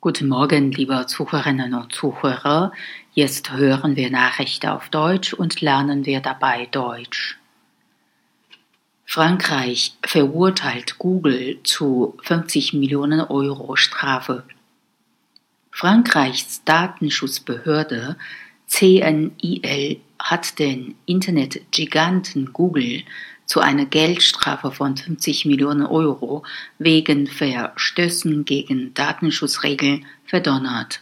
Guten Morgen, liebe Zuhörerinnen und Zuhörer. Jetzt hören wir Nachrichten auf Deutsch und lernen wir dabei Deutsch. Frankreich verurteilt Google zu 50 Millionen Euro Strafe. Frankreichs Datenschutzbehörde CNIL hat den Internetgiganten Google zu einer Geldstrafe von 50 Millionen Euro wegen Verstößen gegen Datenschutzregeln verdonnert.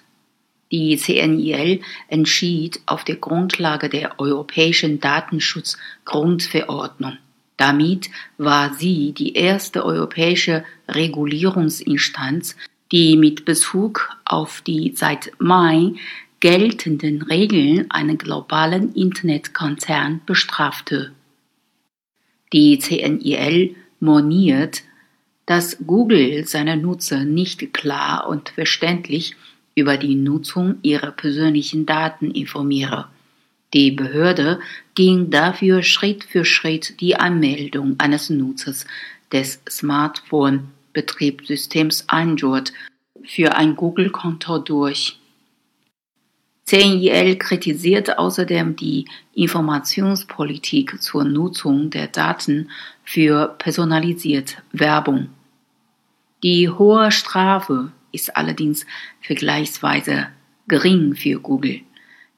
Die CNIL entschied auf der Grundlage der Europäischen Datenschutzgrundverordnung. Damit war sie die erste europäische Regulierungsinstanz, die mit Bezug auf die seit Mai geltenden Regeln einen globalen Internetkonzern bestrafte. Die CNIL moniert, dass Google seine Nutzer nicht klar und verständlich über die Nutzung ihrer persönlichen Daten informiere. Die Behörde ging dafür Schritt für Schritt die Anmeldung eines Nutzers des Smartphone-Betriebssystems Android für ein Google-Konto durch. CNIL kritisiert außerdem die Informationspolitik zur Nutzung der Daten für personalisierte Werbung. Die hohe Strafe ist allerdings vergleichsweise gering für Google.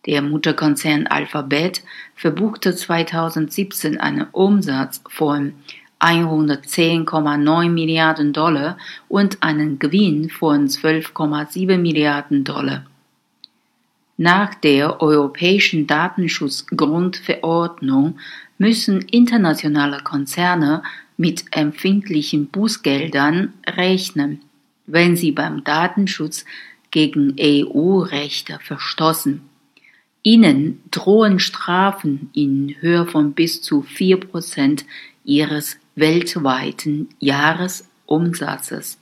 Der Mutterkonzern Alphabet verbuchte 2017 einen Umsatz von 110,9 Milliarden Dollar und einen Gewinn von 12,7 Milliarden Dollar. Nach der Europäischen Datenschutzgrundverordnung müssen internationale Konzerne mit empfindlichen Bußgeldern rechnen, wenn sie beim Datenschutz gegen EU-Rechte verstoßen. Ihnen drohen Strafen in Höhe von bis zu vier Prozent ihres weltweiten Jahresumsatzes.